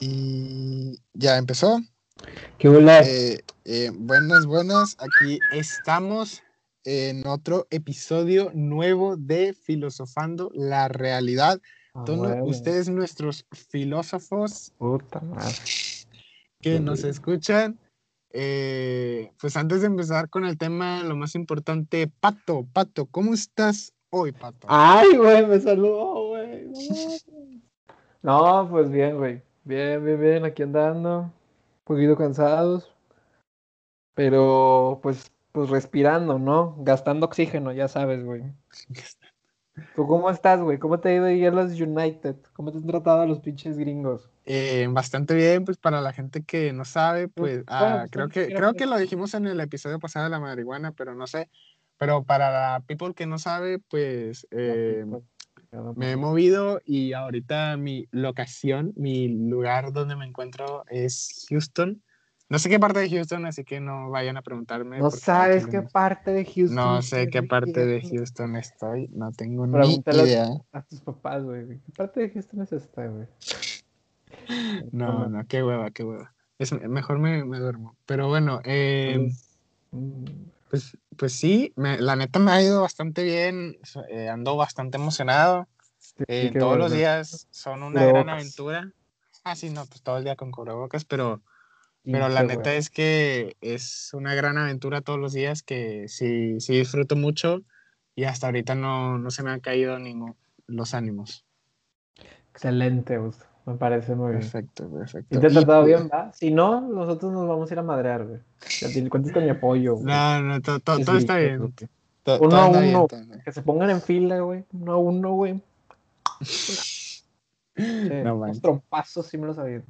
Y ya empezó. ¿Qué hola? Eh, eh, buenas, buenas. Aquí estamos en otro episodio nuevo de Filosofando la Realidad. Ah, ustedes, nuestros filósofos Puta madre. que Qué nos escuchan. eh, pues antes de empezar con el tema, lo más importante, Pato, Pato, ¿cómo estás hoy, Pato? Ay, güey, me saludó, güey. No, pues bien, güey. Bien, bien, bien, aquí andando. Un poquito cansados. Pero, pues, pues respirando, ¿no? Gastando oxígeno, ya sabes, güey. ¿Tú cómo estás, güey? ¿Cómo te ha ido ahí a los United? ¿Cómo te han tratado a los pinches gringos? Eh, bastante bien, pues para la gente que no sabe, pues ah, creo que creo creo que- que lo dijimos en el episodio pasado de la marihuana, pero no sé. Pero para la people que no sabe, pues eh, me he movido y ahorita mi locación, mi lugar donde me encuentro es Houston. No sé qué parte de Houston, así que no vayan a preguntarme. No sabes qué parte de Houston. No sé qué parte de. Houston estoy, no tengo ni Pregúntale a- idea. A tus papás, güey. ¿Qué parte de Houston es esta, güey? No, no, qué hueva, qué hueva. Es, mejor me, me duermo. Pero bueno, eh, Pues, pues sí, me- la neta me ha ido bastante bien, eh, ando bastante emocionado. eh, todos los bueno. días son una gran Cubrebocas. aventura. Ah, sí, no, pues todo el día con cubrebocas, pero, pero la neta bueno. es que es una gran aventura todos los días que sí, sí disfruto mucho y hasta ahorita no, no se me han caído ningún, los ánimos. Excelente, Augusto. Me parece muy bien. Perfecto, perfecto. ¿Y te he tratado pues, bien, va? Si no, nosotros nos vamos a ir a madrear, güey. Ya tienes cuentas con mi apoyo, güey. No, no, to- todo está bien. to- Uno todo a uno. bien. Que se pongan en fila, güey. Uno a uno, güey. Sí, No unos trompazos sí me los sabía.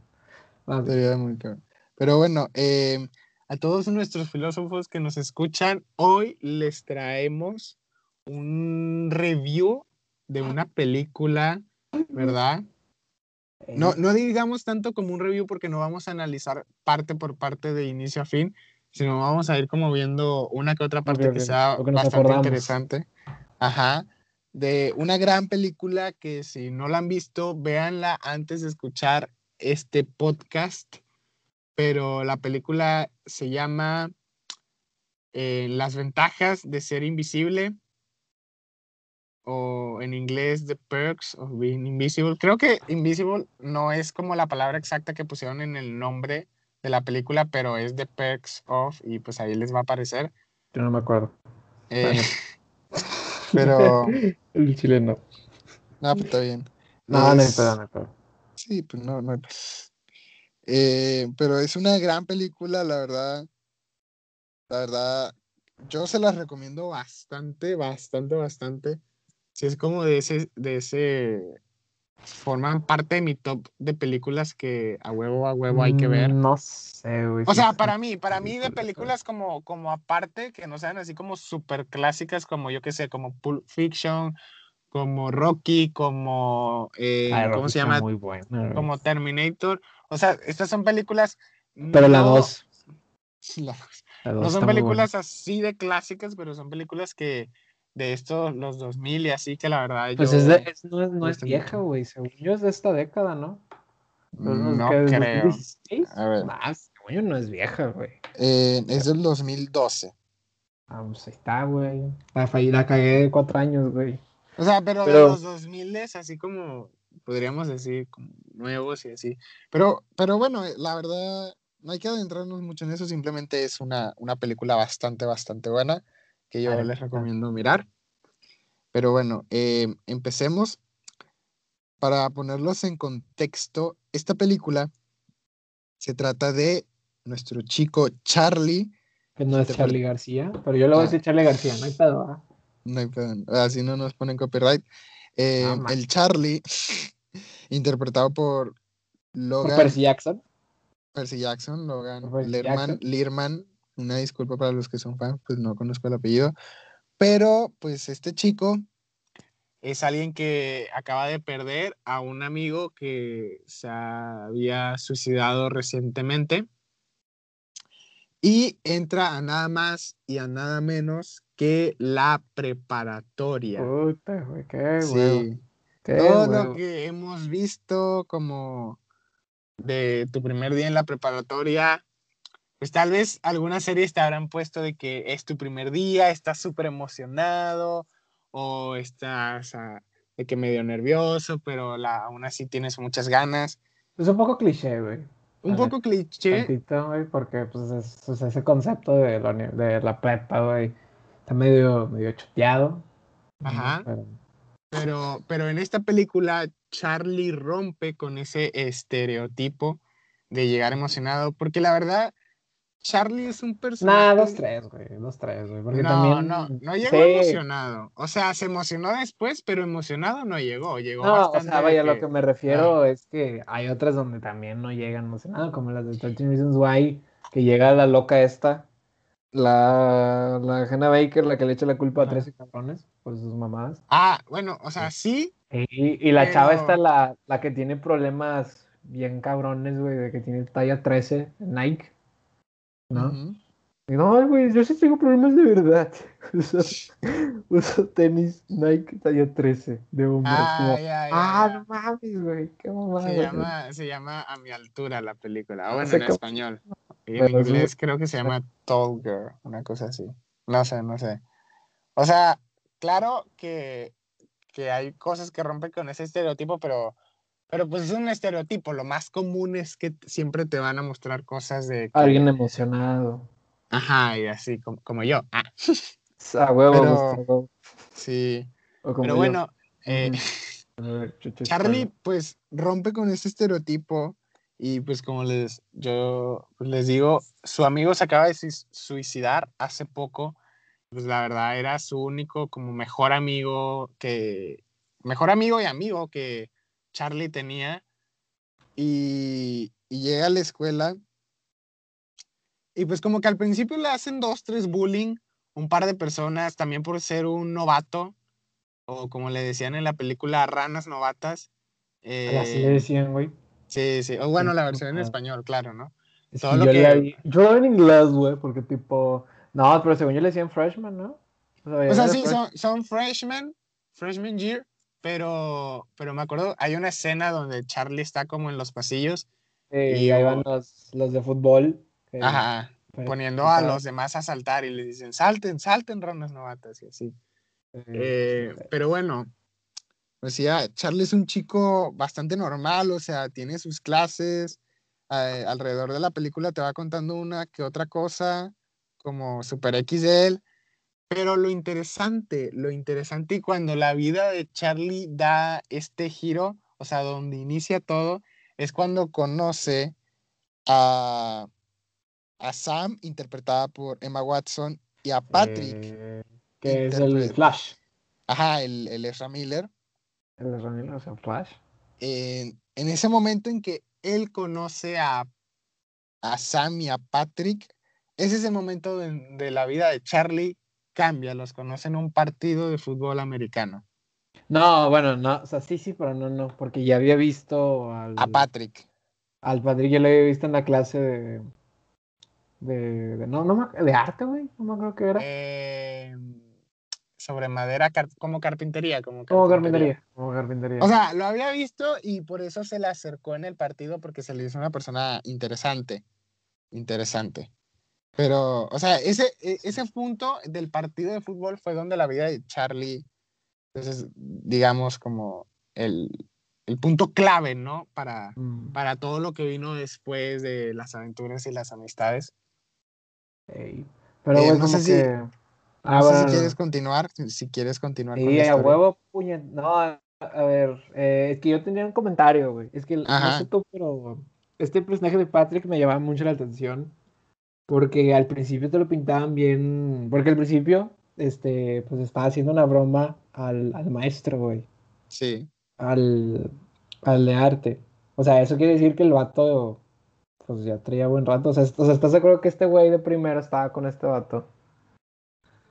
Sería muy cabrón. Pero bueno, eh, a todos nuestros filósofos que nos escuchan, hoy les traemos un review de una película, ¿verdad? No, no digamos tanto como un review porque no vamos a analizar parte por parte de inicio a fin, sino vamos a ir como viendo una que otra parte Ok, que ok, sea que bastante acordamos. interesante. Ajá. De una gran película que si no la han visto, véanla antes de escuchar este podcast. Pero la película se llama eh, Las ventajas de ser invisible o en inglés The Perks of Being Invisible. Creo que Invisible no es como la palabra exacta que pusieron en el nombre de la película, pero es The Perks of y pues ahí les va a aparecer. Yo no me acuerdo. Eh, pero El chileno. no, pues está bien. No, no Es- no hay pedo. Sí, pues no, no. Eh, pero es una gran película, la verdad. La verdad, yo se las recomiendo bastante, bastante, bastante. Si es como de ese, de ese, forman parte de mi top de películas que a huevo, a huevo hay que ver. Mm, No sé, güey. O sí sea, para qué mí, para mí de películas como, como aparte, que no sean así como súper clásicas, como yo que sé, como Pulp Fiction, como Rocky, como, eh, Ay, ¿cómo Rocky se llama? Muy buena, como Terminator. O sea, estas son películas. Pero la no- 2. la- La no dos son películas así de clásicas, pero son películas que de estos, los 2000 y así, que la verdad Pues yo es de, es- no es, no es vieja, güey. Según yo es de esta década, ¿no? no ¿Qué, desde creo. 2016? A ver. Según yo no es vieja, güey. Eh, es del 2012. Ah, pues ahí está, güey. La, la cagué de cuatro años, güey. O sea, pero, de los 2000 así como podríamos decir, como nuevos y así. Pero, pero bueno, eh, la verdad, no hay que adentrarnos mucho en eso, simplemente es una, una película bastante, bastante buena que yo les recomiendo mirar. Pero bueno, eh, empecemos. Para ponerlos en contexto, esta película se trata de nuestro chico Charlie. Que no es Charlie García, pero yo le voy a Ah. decir Charlie García, no hay pedo, ¿ah? No hay pedo, así no nos ponen copyright. Eh, Ah, man. el Charlie, interpretado por Por Logan Percy Jackson. Percy Jackson, Logan Percy Lerman, Jackson. Una disculpa para los que son fans, pues no conozco el apellido, pero pues este chico es alguien que acaba de perder a un amigo que se había suicidado recientemente y entra a nada más y a nada menos que la preparatoria. Puta, güey, qué huevo. Sí, Qué todo lo que hemos visto como de tu primer día en la preparatoria, pues tal vez algunas series te habrán puesto de que es tu primer día, estás súper emocionado o estás ah, de que medio nervioso, pero la, aún así tienes muchas ganas. Es un poco cliché, güey. Un poco cliché. Tantito, güey, porque pues, es, sea, ese concepto de la, de la prepa, güey, está medio, medio choteado. Ajá. Pero- Pero, pero en esta película, Charlie rompe con ese estereotipo de llegar emocionado, porque la verdad, Charlie es un personaje. Nah, dos, tres, güey, dos, tres, güey, porque no, también... no, no llegó Sí. emocionado. O sea, se emocionó después, pero emocionado no llegó. Llegó No, o bastante sea, de vaya, lo que- me refiero es que hay otras donde también no llegan emocionados, como las de 13 Reasons Why, que llega la loca esta, la, la Hannah Baker, la que le echa la culpa a Ajá. 13 cabrones por sus mamadas. Ah, bueno, o sea, sí, Y, y la chava esta, la, la que tiene problemas bien cabrones, güey, de que tiene talla 13 en Nike, ¿no? no, güey, yo sí tengo problemas de verdad. Uso, uso tenis Nike talla 13 de hombre. Ah, como, ya, ya, ah, no mames, güey, qué mamada. Se güey". llama, se llama A mi altura la película. Bueno, en español. Y en inglés creo que se llama Tall Girl, una cosa así. No sé, no sé. O sea, claro que, que hay cosas que rompen con ese estereotipo, pero, pero pues es un estereotipo. Lo más común es que siempre te van a mostrar cosas de... que- Alguien emocionado. Ajá, y así como, como yo. Ah, A huevo, Pero- Gustavo. sí. O como Pero yo. bueno, eh, ver, Charlie pues rompe con ese estereotipo y pues como les yo pues, les digo, su amigo se acaba de suicidar hace poco. Pues la verdad era su único como mejor amigo que mejor amigo y amigo que Charlie tenía y, y llega a la escuela y pues como que al principio le hacen dos, tres bullying, un par de personas también por ser un novato o como le decían en la película, ranas novatas. Así Eh, le decían, güey. sí, sí. O bueno, la versión en español, claro, ¿no? Es todo que lo yo, que- la vi- yo en inglés, güey, porque tipo. No, pero según yo le decían freshman, ¿no? O sea, O sea, sí, fresh- son, son freshmen, freshman year, pero, pero me acuerdo, hay una escena donde Charlie está como en los pasillos, y ahí van los, los de fútbol. que- ajá, pues, poniendo a los demás a saltar y les dicen, salten, salten, ranas novatas y así. eh, Eh, sí, pero bueno, pues ya, Charlie es un chico bastante normal, o sea, tiene sus clases, eh, alrededor de la película te va contando una que otra cosa, como Super X de él, pero lo interesante, lo interesante y cuando la vida de Charlie da este giro, o sea, donde inicia todo, es cuando conoce a, a Sam, interpretada por Emma Watson, y a Patrick, eh, que es el Flash. ajá, el, el Ezra Miller. El Ronnie, o sea, Flash. en, en ese momento en que él conoce a, a Sam y a Patrick, ese es el momento de, de la vida de Charlie cambia, los conoce en un partido de fútbol americano. No, bueno, no, o sea, sí, sí, pero no, no, porque ya había visto al, A Patrick. al Patrick, yo lo había visto en la clase de, de, de- no, no, de arte, güey, no me acuerdo qué era. eh, sobre madera car- como carpintería. Como como carpintería, como carpintería. O sea, lo había visto y por eso se le acercó en el partido porque se le hizo una persona interesante. Interesante. Pero, o sea, ese, e- ese punto del partido de fútbol fue donde la vida de Charlie, entonces, digamos, como el, el punto clave, ¿no? Para, Mm, para todo lo que vino después de las aventuras y las amistades. ey. Pero, Eh, güey, no sé si- que... Ah, No sé bueno, si no, quieres no. continuar, si- si quieres continuar con Sí, la a huevo, puñet. No, a, a ver, eh, es que yo tenía un comentario, güey. Es que no Ajá. sé tú, pero este personaje de Patrick me llamaba mucho la atención. Porque al principio te lo pintaban bien. Porque al principio, este, pues estaba haciendo una broma al, al maestro, güey. Sí, Al, al de arte. O sea, eso quiere decir que el vato, pues ya traía buen rato. O sea, o sea, ¿estás de acuerdo que este güey de primero estaba con este vato?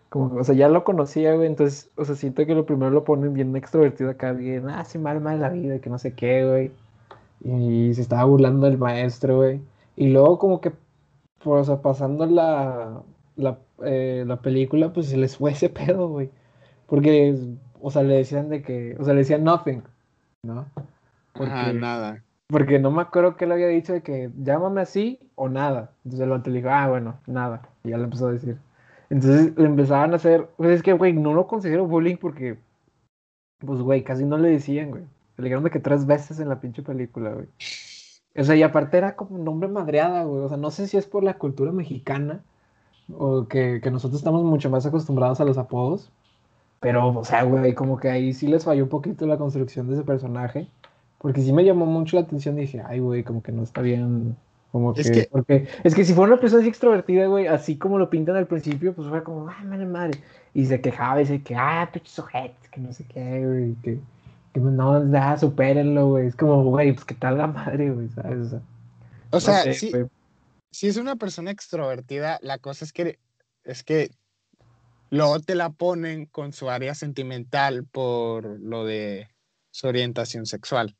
Como, o sea, ya lo conocía, güey, entonces, o sea, siento que lo primero lo ponen bien extrovertido acá, bien, ah, sí, mal, mal la vida, que no sé qué, güey. Y se estaba burlando del maestro, güey. Y luego como que, pues, o sea, pasando la, la, eh, la película, pues se les fue ese pedo, güey. Porque, o sea, le decían de que, o sea, le decían nothing, ¿no? Ajá, nada. Porque no me acuerdo que le había dicho de que llámame así o nada. Entonces el vato le dijo, ah, bueno, nada. Y ya le empezó a decir. Entonces le empezaban a hacer. Pues es que, güey, no lo considero bullying porque. Pues, güey, casi no le decían, güey. Le dijeron de que tres veces en la pinche película, güey. O sea, y aparte era como un nombre madreada, güey. O sea, no sé si es por la cultura mexicana o que, que nosotros estamos mucho más acostumbrados a los apodos. Pero, o sea, güey, como que ahí sí les falló un poquito la construcción de ese personaje. Porque sí me llamó mucho la atención. Dije, ay, güey, como que no está bien. Como que, Es que- Porque es que si fuera una persona así extrovertida, güey, así como lo pintan al principio, pues fue como, ay, madre, madre. Y se quejaba y dice que, ah, pinches ojetes, que no sé qué, güey, que no, nada, supérenlo, güey. Es como, güey, pues que tal la madre, güey, ¿sabes? O sea, O no sé, güey. si es una persona extrovertida, la cosa es que es que luego te la ponen con su área sentimental por lo de su orientación sexual.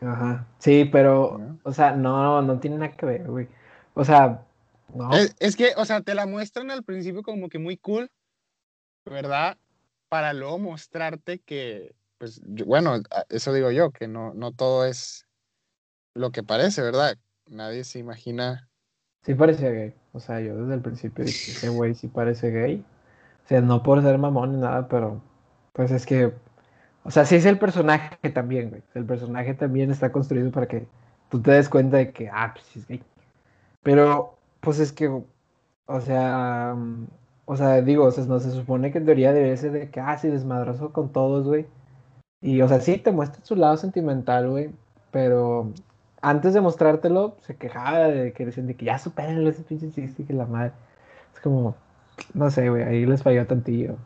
Ajá. Sí, pero, ¿no? o sea, no, no tiene nada que ver, güey. O sea, no. Es, es que, o sea, te la muestran al principio como que muy cool, ¿verdad? Para luego mostrarte que, pues, yo- bueno, a- eso digo yo, que no, no todo es lo que parece, ¿verdad? Nadie se imagina. Sí parecía gay. O sea, yo desde el principio dije, ese güey sí parece gay. O sea, no por ser mamón ni nada, pero pues es que, o sea, sí es el personaje también, güey. El personaje también está construido para que tú te des cuenta de que, ah, pues sí es gay. Pero, pues es que, o sea, mm, o sea, digo, o sea, no se supone que en teoría debe ser de que, ah, sí, con todos, güey. Y, o sea, sí te muestra su lado sentimental, güey, pero antes de mostrártelo, se quejaba de que decían de que ya supérenlo ese pinche chiste que la madre. Es como, no sé, güey, ahí les falló tantillo.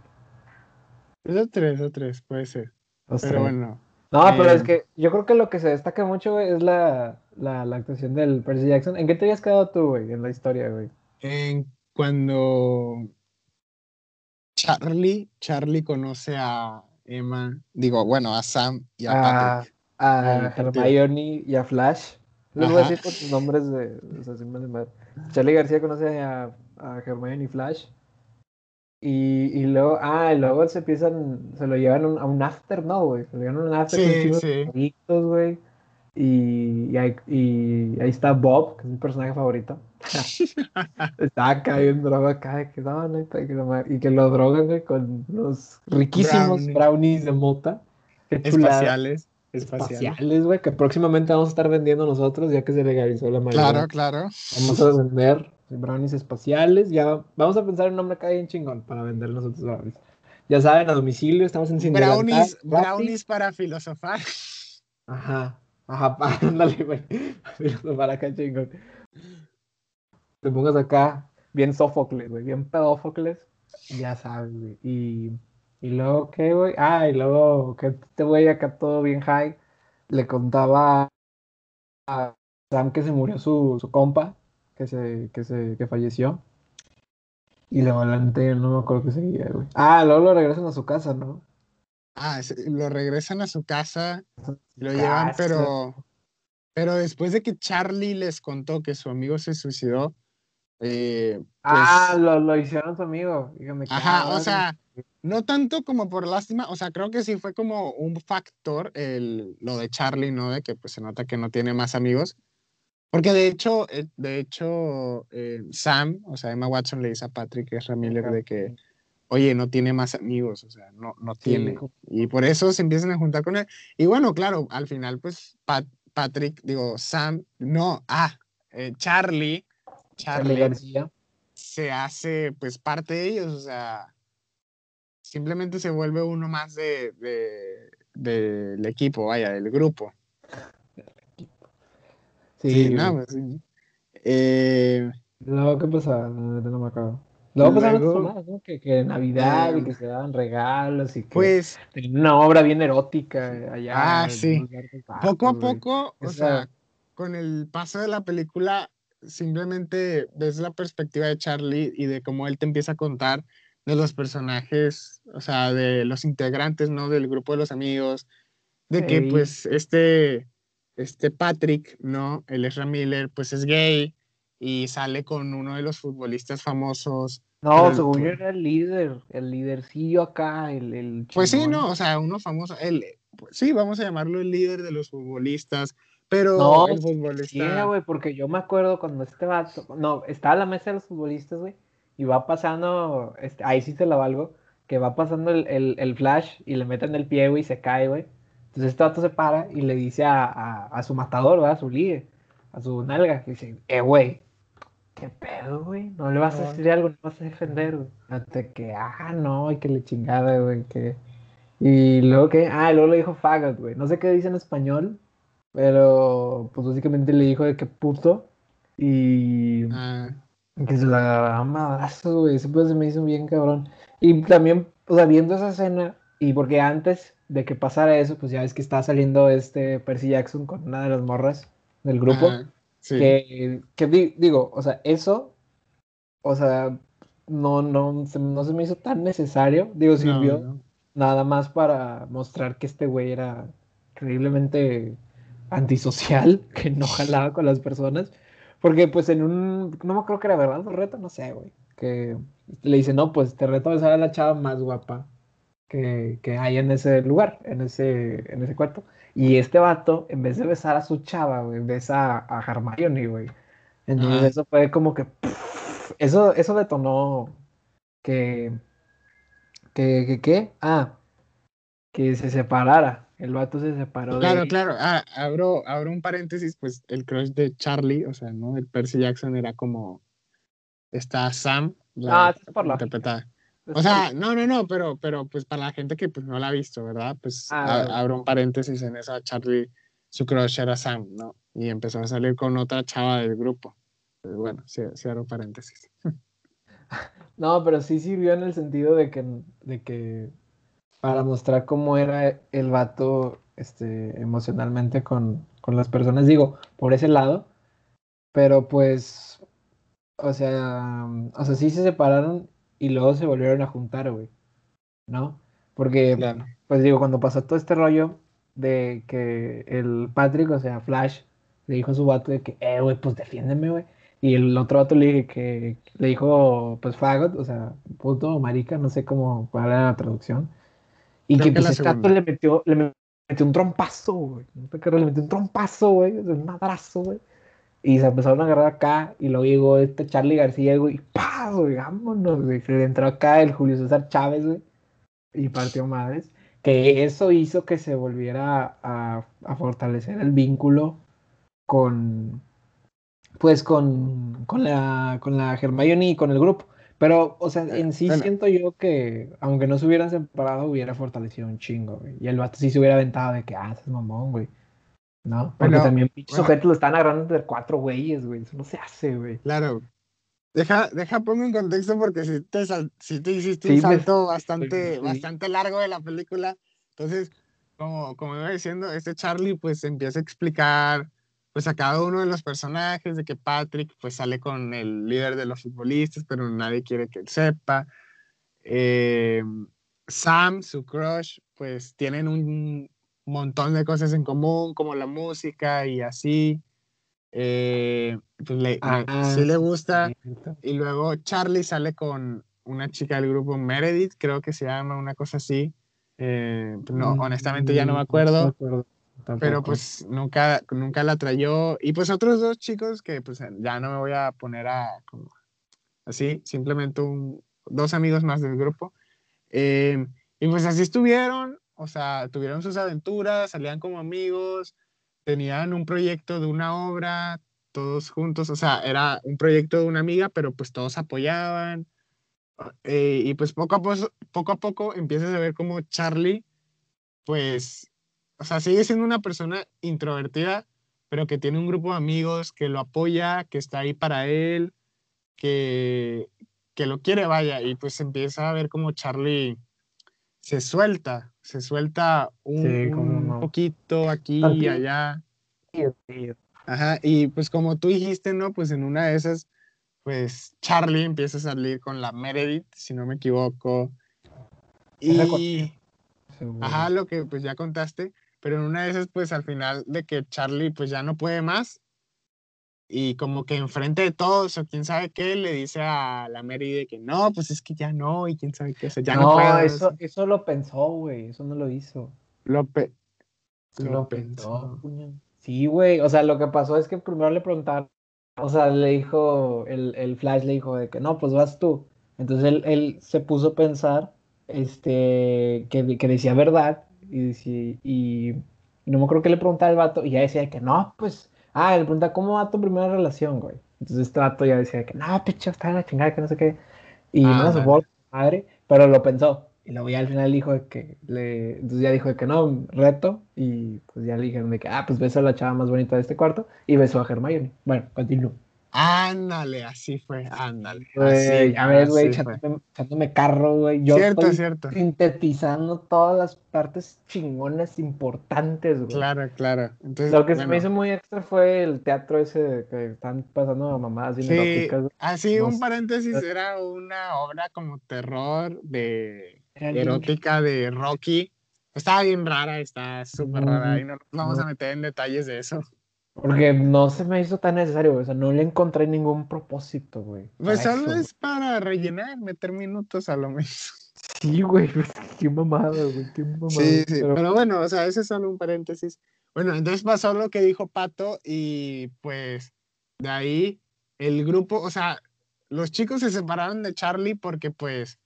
Eso tres, eso tres, puede ser. Pero bueno, No, pero eh, es que yo creo que lo que se destaca mucho, güey, es la, la, la actuación del Percy Jackson. ¿En qué te habías quedado tú, güey, en la historia, güey? en cuando Charlie, Charlie conoce a Emma, digo, bueno, a Sam y a A, Patrick. a el partido. Hermione y a Flash. Les voy a decir por sus nombres de. O sea, sin. Charlie García conoce a, a Hermione y Flash. Y, y luego, ah, y luego se empiezan, se lo llevan a un, a un after, ¿no, güey? Se lo llevan a un after con Sí, de sí. güey. Y, y, ahí, y ahí está Bob, que es mi personaje favorito. está bien droga acá, de que no, no, que y que lo drogan, güey, con los riquísimos Brownies. brownies de mota. Espaciales, espaciales. güey, que próximamente vamos a estar vendiendo nosotros, ya que se legalizó la marihuana. Claro, claro. Vamos a vender brownies espaciales. Ya vamos a pensar en un nombre acá bien chingón para vender nosotros brownies. Ya saben, a domicilio, estamos en Brownies, brownies para filosofar. Ajá, ajá, ándale, güey. Para acá chingón. Te pongas acá bien Sófocles, güey, bien pedófocles. Ya sabes, güey. Y, y luego, ¿qué, güey? Ah, y luego que este güey acá todo bien high le contaba a Sam que se murió su, su compa, que se, que se, que falleció. Y luego adelante no me acuerdo qué seguía, güey. Ah, luego lo regresan a su casa, ¿no? Ah, lo regresan a su casa, lo llevan, Casa. pero, pero después de que Charlie les contó que su amigo se suicidó, eh, pues, Ah, lo, lo hicieron su amigo. Dígame, ajá, o sea, no tanto como por lástima, o sea, creo que sí fue como un factor el, lo de Charlie, ¿no? De que pues se nota que no tiene más amigos. Porque de hecho, eh, de hecho, eh, Sam, o sea, Emma Watson le dice a Patrick, que es Miller, de que, oye, no tiene más amigos, o sea, no, no tiene. Y por eso se empiezan a juntar con él. Y bueno, claro, al final, pues, Pat- Patrick, digo, Sam, no, ah, eh, Charlie, Charlie Charlie García. se hace, pues, parte de ellos, o sea, simplemente se vuelve uno más de, de- del equipo, vaya, del grupo. Sí, Sí, no, pues. Eh. No, no me acuerdo. Luego pasaron otras mamadas, ¿no? Que, que Navidad y que se daban regalos y que pues, una obra bien erótica allá. Ah, sí. poco a güey. poco, o Esa- sea, con el paso de la película, simplemente ves la perspectiva de Charlie y de cómo él te empieza a contar de los personajes, o sea, de los integrantes, ¿no? Del grupo de los amigos, de que pues este, este Patrick, ¿no? El Ezra Miller, pues es gay y sale con uno de los futbolistas famosos. No, pero- según yo era el líder, el lídercillo acá, el, el Pues sí. ¿no? O sea, uno famoso, él, pues sí, vamos a llamarlo el líder de los futbolistas, pero No, el futbolista. güey, porque yo me acuerdo cuando este vato, no, estaba a la mesa de los futbolistas, güey, y va pasando, este, ahí sí te la valgo, que va pasando el, el- el flash y le meten el pie, güey, y se cae, güey. Entonces este vato se para y le dice a, a- a su matador, ¿verdad? A su ligue, a su nalga, que dice, eh, güey, ¿qué pedo, güey? ¿No le vas a decir algo? ¿No vas a defender, güey? Hasta que, ah, no, y que le chingada, güey, que... Y luego que, ah, luego le dijo faggot, güey. No sé qué dice en español, pero pues básicamente le dijo de que puto y Ah, que se la agarraba a madrazos, güey. Eso pues se me hizo bien cabrón. Y también, o sea, viendo esa escena, y porque antes de que pasara eso, pues ya ves que estaba saliendo este Percy Jackson con una de las morras del grupo. ah, sí. Que, que di- digo, o sea, eso, o sea, no, no, se, no se me hizo tan necesario. Digo, sirvió no. nada más para mostrar que este güey era increíblemente antisocial, que no jalaba con las personas. Porque pues en un, no me acuerdo que era verdad, un reto, no sé, güey. Que le dice, no, pues te reto a besar a la chava más guapa que, que hay en ese lugar, en ese, en ese cuarto. Y este vato, en vez de besar a su chava, güey, besa a, a Hermione, güey. Entonces eso fue como que, pff, eso, eso detonó que, que, que. Ah, que se separara. El vato se separó Claro, de claro. Ah, abro, abro un paréntesis, pues el crush de Charlie, o sea, ¿no? El Percy Jackson era como. Está Sam, la Ah, por la- interpretada. O sea, no, no, no, pero, pero pues para la gente que pues, no la ha visto, ¿verdad? Pues Ah, a- abro un paréntesis en esa Charlie, su crush era Sam, ¿no? Y empezó a salir con otra chava del grupo. Pues, bueno, sí, sí abro paréntesis. No, pero sí sirvió en el sentido de que, de que para mostrar cómo era el vato este, emocionalmente con, con las personas, digo, por ese lado, pero pues, o sea, o sea, sí se separaron y luego se volvieron a juntar, güey, ¿no? Porque, Claro. pues digo, cuando pasó todo este rollo de que el Patrick, o sea, Flash, le dijo a su vato de que, eh, güey, pues defiéndeme, güey. Y el otro vato le dije que le dijo, pues fagot, o sea, puto marica, no sé cómo cuál era la traducción. Y Creo que que pues este vato le metió, le me- metió un trompazo, güey. Le metió un trompazo, güey, un madrazo, güey. Y se empezaron a agarrar acá, y luego llegó este Charlie García, güey, y ¡pah! güey, vámonos, güey. Se le entró acá el Julio César Chávez, güey, y partió madres. Que eso hizo que se volviera a, a fortalecer el vínculo con, pues, con, con la, con la Hermione y con el grupo. Pero, o sea, en sí bueno. siento yo que, aunque no se hubieran separado, hubiera fortalecido un chingo, güey. Y el vato sí se hubiera aventado de que, ah, ese es mamón, güey. ¿No? Porque Bueno, también pinches bueno. sujetos lo están agarrando entre cuatro güeyes, güey. Eso no se hace, güey. Claro. Deja, deja pongo en contexto porque si te, sí te hiciste Sí, un me- salto bastante, sí. bastante largo de la película. Entonces, como, como iba diciendo, este Charlie pues empieza a explicar pues a cada uno de los personajes de que Patrick pues sale con el líder de los futbolistas, pero nadie quiere que él sepa. Eh, Sam, su crush, pues tienen un montón de cosas en común, como la música y así. Eh, pues le, le- Ah, sí le gusta. Y luego Charlie sale con una chica del grupo Meredith, creo que se llama una cosa así. Eh, pues no, honestamente ya no me Mm, acuerdo, acuerdo pero pues nunca, nunca la trayó. Y pues otros dos chicos que pues ya no me voy a poner a como así, simplemente un- dos amigos más del grupo. Eh, y pues así estuvieron, o sea, tuvieron sus aventuras, salían como amigos, tenían un proyecto de una obra, todos juntos, o sea, era un proyecto de una amiga, pero pues todos apoyaban. Eh, y pues poco a, poco, poco a poco empiezas a ver como Charlie, pues, o sea, sigue siendo una persona introvertida, pero que tiene un grupo de amigos que lo apoya, que está ahí para él, que, que lo quiere, vaya, y pues empieza a ver como Charlie se suelta, se suelta un, Sí, no. poquito aquí y allá. Ajá, y pues como tú dijiste, ¿no? Pues en una de esas, pues Charlie empieza a salir con la Meredith, si no me equivoco. Y, ajá, lo que pues ya contaste, pero en una de esas, pues al final de que Charlie pues ya no puede más y como que enfrente de todos o quién sabe qué, le dice a la Meredith que no, pues es que ya no y quién sabe qué, o sea, ya no, no, puedo. eso, eso lo pensó, güey. Eso no lo hizo. Lo, pe- Lo, lo pensó, pensó. Sí, güey. O sea, lo que pasó es que primero le preguntaron, o sea, le dijo, el, el Flash le dijo de que no, pues vas tú. Entonces él, él se puso a pensar este, que, que decía verdad y, decía, y, no me acuerdo que le preguntaba al vato y ya decía que no, pues, ah, le pregunta cómo va tu primera relación, güey. Entonces este vato ya decía que no, picho, está en la chingada, que no sé qué. Y ah, no se fue madre, pero lo pensó. Y luego ya al final dijo que le, entonces ya dijo que no, reto, y pues ya le dijeron de que, ah, pues beso a la chava más bonita de este cuarto, y besó a Hermione. Bueno, continúo. Ándale, así fue, ándale. a ver, güey, echándome, carro, güey. Yo cierto, estoy cierto. sintetizando todas las partes chingonas importantes, güey. Claro, claro. Entonces, Lo que se me hizo muy extra fue el teatro ese que están pasando mamadas sí, Así, un paréntesis, era una obra como terror de erótica de Rocky. Estaba bien rara, está súper rara y no, vamos a meter en detalles de eso. Porque no se me hizo tan necesario, o sea, no le encontré ningún propósito, güey. Pues solo es para rellenar, meter minutos a lo menos. Sí, güey, qué mamada, güey, qué mamada. Sí, sí, pero... bueno, o sea, ese es solo un paréntesis. Bueno, entonces pasó lo que dijo Pato y pues de ahí el grupo, o sea, los chicos se separaron de Charlie porque pues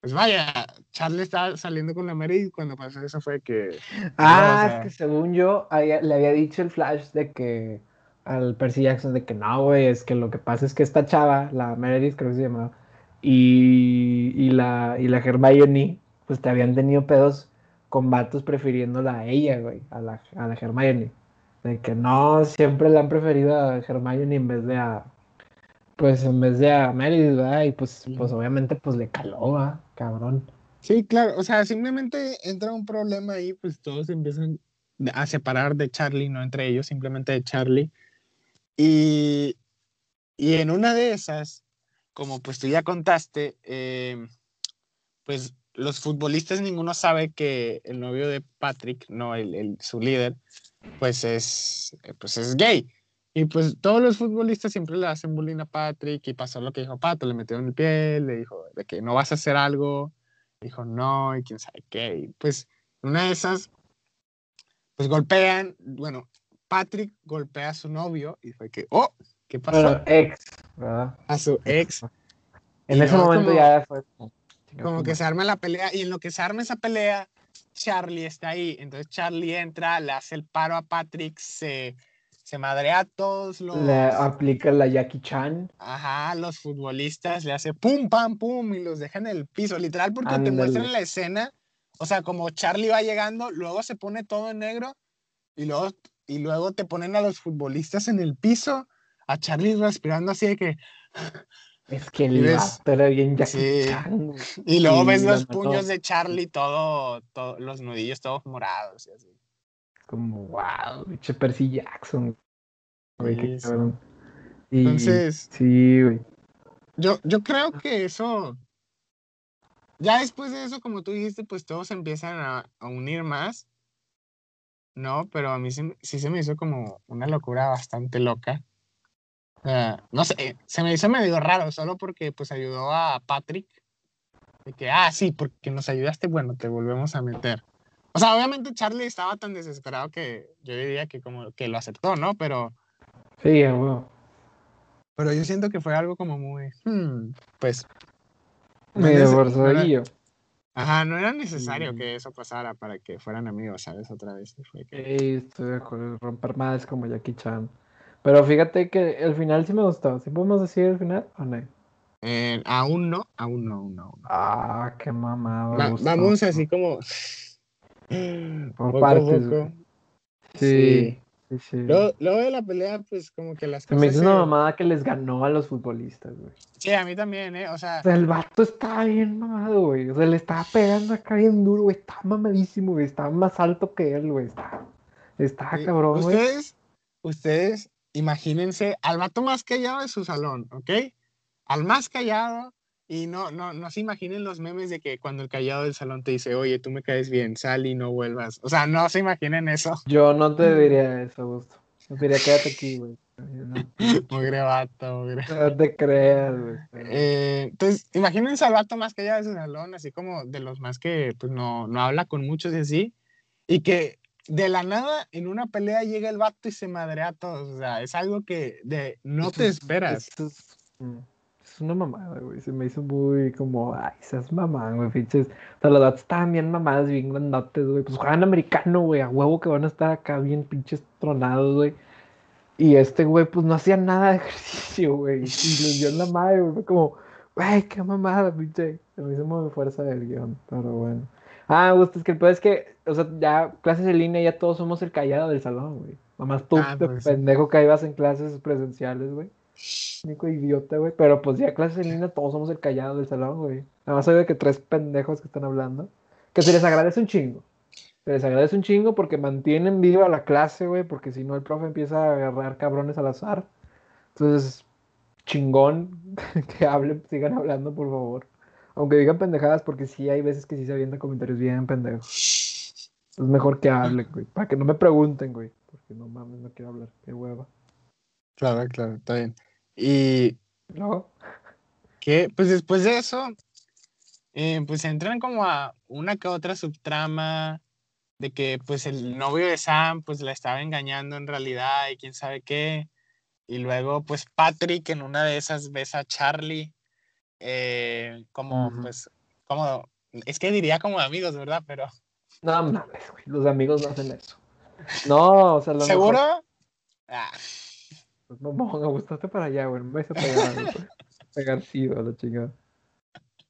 pues vaya, Charlie estaba saliendo con la Mary y cuando pasó eso fue que... Ah, es que según yo le había dicho el Flash de que al Percy Jackson de que no, güey, es que lo que pasa es que esta chava, la Meredith creo que se llamaba, y, y, la, y la Hermione, pues te habían tenido pedos con vatos prefiriéndola a ella, güey, a la, a la Hermione. De que no, siempre la han preferido a Hermione en vez de a, pues en vez de a Meredith, ¿verdad? Y pues, pues obviamente pues le caló, ¿verdad? cabrón. Sí, claro, o sea, simplemente entra un problema ahí, pues todos empiezan a separar de Charlie, no entre ellos, simplemente de Charlie. Y, y en una de esas, como pues tú ya contaste, eh, pues los futbolistas ninguno sabe que el novio de Patrick, no, el, su líder, pues es, pues es gay. Y pues todos los futbolistas siempre le hacen bullying a Patrick y pasó lo que dijo Pato, le metió en el pie, le dijo de que no vas a hacer algo, dijo no y quién sabe qué. Y pues una de esas, pues golpean, bueno, Patrick golpea a su novio y fue que, oh, ¿qué pasó? ex, ¿verdad? A su ex. En ese momento ya fue... Como que se arma la pelea y en lo que se arma esa pelea, Charlie está ahí. Entonces Charlie entra, le hace el paro a Patrick, se se madrea a todos los. Le aplica la Jackie Chan. Ajá, los futbolistas le hace pum, pam, pum y los deja en el piso, literal, porque te muestran la escena. O sea, como Charlie va llegando, luego se pone todo en negro y luego, y luego te ponen a los futbolistas en el piso, a Charlie respirando así de que. Es que el era bien Jackie Chan. Y luego ves los puños de Charlie, todo, todo, los nudillos todos morados y así como, wow, bicho Percy Jackson. Entonces, sí, güey. Yo, yo creo que eso, ya después de eso, como tú dijiste, pues todos empiezan a, unir más, ¿no? Pero a mí sí, se me hizo como una locura bastante loca. no sé, se me hizo medio raro, solo porque pues ayudó a Patrick. De que, ah, sí, porque nos ayudaste, bueno, te volvemos a meter. O sea, obviamente Charlie estaba tan desesperado que yo diría que como que lo aceptó, ¿no? Pero... Sí, bueno. Pero yo siento que fue algo como muy... Hmm, pues... Medio borzorillo. Ajá, no era necesario que eso pasara para que fueran amigos, ¿sabes? Otra vez. Fue que... estoy de acuerdo. Romper más como Jackie Chan. Pero fíjate que el final sí me gustó. ¿Sí podemos decir el final o no? Eh, aún no, aún no, aún no. Ah, qué mamada. vamos así como por partes. Sí, sí, sí. Luego, de la pelea, pues como que las cosas. Me hizo una mamada que les ganó a los futbolistas, güey. Sí, a mí también, ¿eh? O sea. el vato estaba bien mamado, güey. O sea, le estaba pegando acá bien duro, güey. Estaba mamadísimo, güey. Estaba más alto que él, güey. Estaba, estaba cabrón, güey. Ustedes, ustedes, imagínense al vato más callado de su salón, ¿ok? Al más callado y no, no, no se imaginen los memes de que cuando el callado del salón te dice, oye, tú me caes bien, sal y no vuelvas. O sea, no se imaginen eso. Yo no te diría eso, Gusto. Yo diría, quédate aquí, güey. Mugre vato, mugre. No te creas, güey. Eh, entonces, imagínense al vato más callado de su salón, así como de los más que pues, no, no habla con muchos y así. Y que de la nada, en una pelea llega el vato y se madrea a todos. O sea, es algo que de, no te esperas. Es, mm, es, una mamada, güey. Se me hizo muy como, ay, seas mamá, güey, pinches. O sea, los datos estaban bien mamadas, bien grandotes, güey. Pues juegan americano, güey, a huevo que van a estar acá bien pinches tronados, güey. Y este güey, pues no hacía nada de ejercicio, güey. Y les dio en la madre, güey. Fue como, güey, qué mamada, pinche. Se me hizo muy fuerza del guion, pero bueno. Ah, gusto, es que el peor es que, o sea, ya clases en línea, ya todos somos el callado del salón, güey. Mamás tú, ah, pues pendejo que ibas en clases presenciales, güey. Único idiota, güey. Pero pues ya clases en todos somos el callado del salón, güey. Nada más de que tres pendejos que están hablando. Que se les agradece un chingo. Se les agradece un chingo porque mantienen viva la clase, güey. Porque si no, el profe empieza a agarrar cabrones al azar. Entonces, chingón que hablen, sigan hablando, por favor. Aunque digan pendejadas, porque sí hay veces que sí se avientan comentarios bien pendejos. Es mejor que hablen, güey. Para que no me pregunten, güey. Porque no mames, no quiero hablar. Qué hueva. Claro, claro, está bien. Y. ¿No? Que, pues después de eso, eh, pues entran como a una que otra subtrama de que, pues, el novio de Sam, pues, la estaba engañando en realidad y quién sabe qué. Y luego, pues, Patrick en una de esas ves a Charlie eh, como, pues, como, es que diría como amigos, ¿verdad? Pero... No mames, güey, los amigos no hacen eso. No, o sea, lo ¿Seguro? Ah. Pues no, me gustaste para allá, güey, me vais a pegar, pegar sí, a la chingada.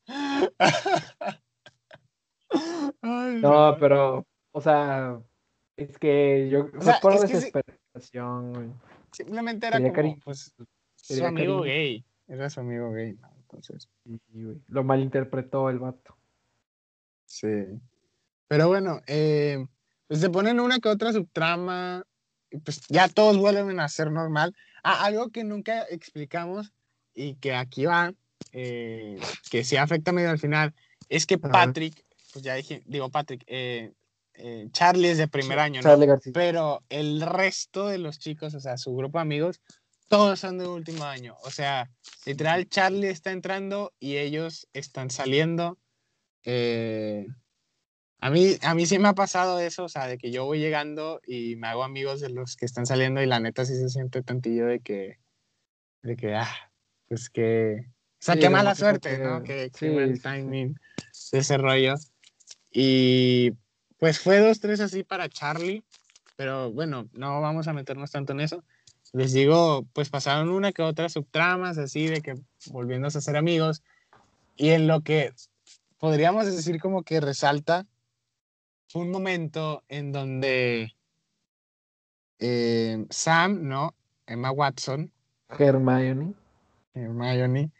no, pero, o sea, es que yo, o sea, por desesperación, güey. Simplemente era como, pues, su amigo gay, era su amigo gay, ¿no? Entonces. Lo malinterpretó el vato. Sí. Pero bueno, eh, pues se ponen una que otra subtrama, pues ya todos vuelven a ser normal. Ah, algo que nunca explicamos y que aquí va, eh, que sí afecta medio al final, es que Patrick, pues ya dije, digo Patrick, eh, Charlie es de primer año, ¿no? Pero el resto de los chicos, o sea, su grupo de amigos, todos son de último año. O sea, literal, Charlie está entrando y ellos están saliendo. Eh, a, mí, a mí sí me ha pasado eso, o sea, de que yo voy llegando y me hago amigos de los que están saliendo y la neta sí se siente tantillo de que, de que, ah, pues que, o sea, qué mala suerte, ¿no? Que, sí, mal timing de ese rollo. Y pues fue dos, tres así para Charlie, pero bueno, no vamos a meternos tanto en eso les digo, pues pasaron una que otra subtramas así de que volviéndose a ser amigos y en lo que podríamos decir como que resalta fue un momento en donde eh, Sam, ¿no? Emma Watson. Hermione. Hermione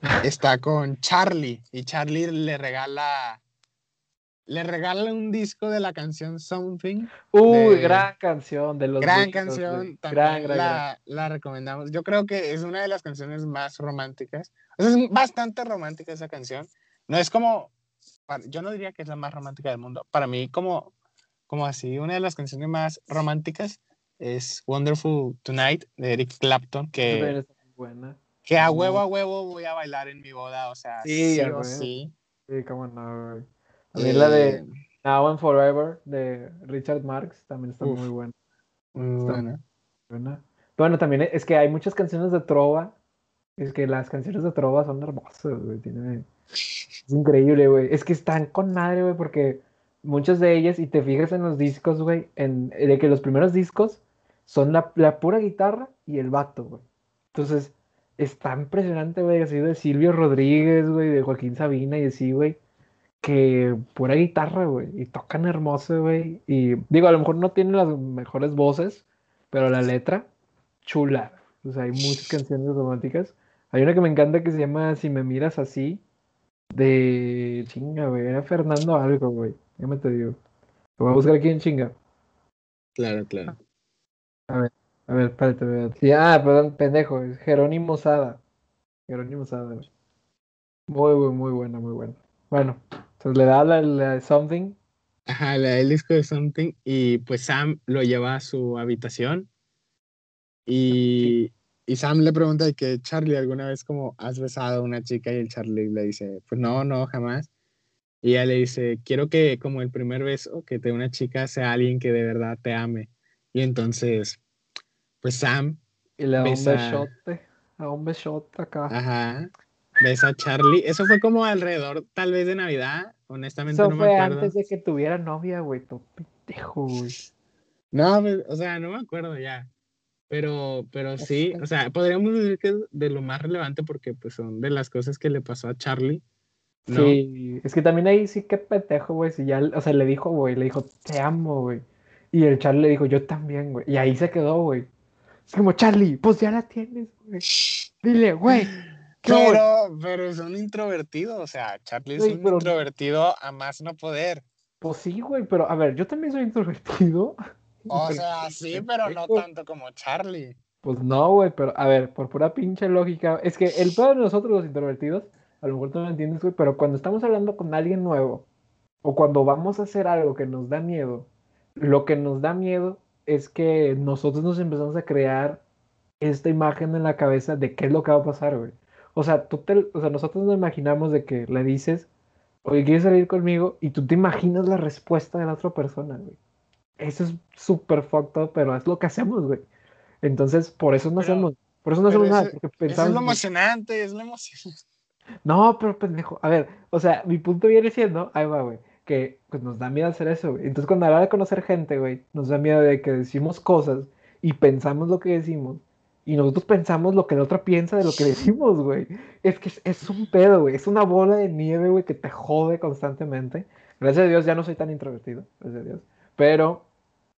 está con Charlie y Charlie le regala le regala un disco de la canción Something. Uy, gran canción de los Gran canción, también la, la, recomendamos. Yo creo que es una de las canciones más románticas. es bastante romántica esa canción. No es como, yo no diría que es la más romántica del mundo. Para mí, como, como así, una de las canciones más románticas es Wonderful Tonight de Eric Clapton, que, buena. que a huevo a huevo voy a bailar en mi boda, o sea, sí, sí o sí. Sí, cómo no, también la de eh, Now and Forever de Richard Marx también está muy buena. Muy buena. Bueno, también es que hay muchas canciones de trova. Es que las canciones de trova son hermosas, güey. Tiene... Es increíble, güey. Es que están con madre, güey, porque muchas de ellas, y te fijas en los discos, güey, de que los primeros discos son la, la pura guitarra y el vato, güey. Entonces, está impresionante, güey, así de Silvio Rodríguez, güey, de Joaquín Sabina y así, güey que pura guitarra, güey, y tocan hermoso, güey. Y digo, a lo mejor no tienen las mejores voces, pero la letra, chula. O sea, hay muchas canciones románticas. Hay una que me encanta que se llama Si me miras así, de chinga, güey, era Fernando algo, güey. Ya me te digo. Lo voy a buscar aquí en chinga. Claro, claro. A ver, a ver, espérate. Sí, ah, perdón, pendejo, es Jerónimo Sada. Jerónimo Sada, güey. Muy, muy, muy buena, muy buena. Bueno, entonces le da la, de Something. Ajá, le da el disco de Something y pues Sam lo lleva a su habitación y, y Sam le pregunta de que Charlie, ¿alguna vez como has besado a una chica? Y el Charlie le dice, pues no, no, jamás. Y ella le dice, quiero que como el primer beso que te dé una chica sea alguien que de verdad te ame. Y entonces, pues Sam Y le da un Besa- besote. Da un besote acá. Ajá. Ves a Charlie. Eso fue como alrededor, tal vez de Navidad. Honestamente Eso no me acuerdo. antes de que tuviera novia, güey. Tu pendejo, güey. No, pues, o sea, no me acuerdo ya. Pero, pero sí, o sea, podríamos decir que es de lo más relevante porque pues son de las cosas que le pasó a Charlie. ¿no? Sí, es que también ahí sí que pendejo, güey. Si ya, o sea, le dijo, güey, le dijo, te amo, güey. Y el Charlie le dijo, yo también, güey. Y ahí se quedó, güey. Es como, Charlie, pues ya la tienes, güey. Dile, güey. ¿qué onda?". Pero, pero es un introvertido, o sea, Charlie es un pero- introvertido a más no poder. Pues sí, güey, pero a ver, yo también soy introvertido. O sea, sí, pero no tanto como Charlie. Pues no, güey, pero a ver, por pura pinche lógica. Es que el peor de nosotros los introvertidos, a lo mejor tú no lo entiendes, güey, pero cuando estamos hablando con alguien nuevo, o cuando vamos a hacer algo que nos da miedo, lo que nos da miedo es que nosotros nos empezamos a crear esta imagen en la cabeza de qué es lo que va a pasar, güey. O sea, tú te, o sea, nosotros nos imaginamos de que le dices, oye, ¿quieres salir conmigo? Y tú te imaginas la respuesta de la otra persona, güey. Eso es súper fucked up, pero es lo que hacemos, güey. Entonces, por eso no Pero- hacemos, por eso no hacemos nada, eso- porque Eso es pensamos, lo emocionante, es lo emocionante. no, pero pendejo, a ver, o sea, mi punto viene siendo, ahí va, güey, que pues nos da miedo hacer eso, güey. Entonces, cuando a la hora de conocer gente, güey, nos da miedo de que decimos cosas y pensamos lo que decimos y nosotros pensamos lo que el otro piensa de lo que decimos, güey. Es que es, es un pedo, güey, es una bola de nieve, güey, que te jode constantemente. Gracias a Dios ya no soy tan introvertido, gracias a Dios. Pero,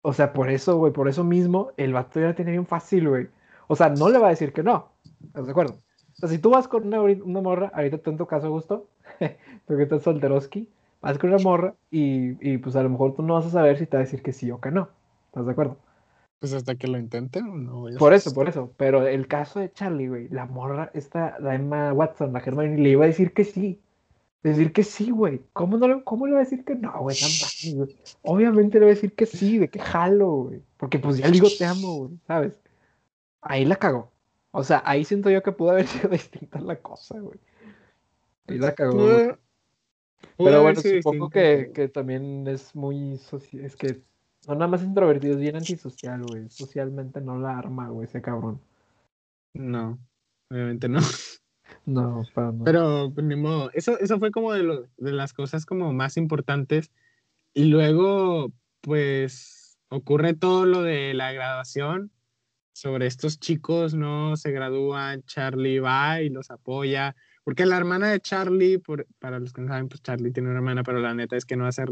o sea, por eso, güey, por eso mismo, el vato ya la tiene bien fácil, güey. O sea, no le va a decir que no, ¿estás de acuerdo? O sea, si tú vas con una, una morra, ahorita tú en tu caso, Gusto, tú que estás solteroski, vas con una morra y, y pues a lo mejor tú no vas a saber si te va a decir que sí o que no. ¿Estás de acuerdo? Pues hasta que lo intenten, no voy a Por eso, por eso. Pero el caso de Charlie, güey, la morra, esta, la Emma Watson, la Hermione, le iba a decir que sí. Decir que sí, güey. ¿Cómo, no le, ¿Cómo le va a decir que no, güey? Obviamente le va a decir que sí, de que jalo, güey. Porque pues ya le digo te amo, güey, ¿sabes? Ahí la cagó. O sea, ahí siento yo que pudo haber sido distinta la cosa, güey. Ahí la cagó, güey. Pudo Pero bueno, supongo que, que también es muy social. Es que no nada más introvertido, es bien antisocial, güey. Socialmente no la arma, güey, ese cabrón. No, obviamente no. No, para no. Pero pues, ni modo. Eso, eso fue como de, lo- de las cosas como más importantes. Y luego, pues, ocurre todo lo de la graduación. Sobre estos chicos, ¿no? Se gradúan, Charlie va y los apoya. Porque la hermana de Charlie, por, para los que no saben, pues Charlie tiene una hermana, pero la neta es que no hace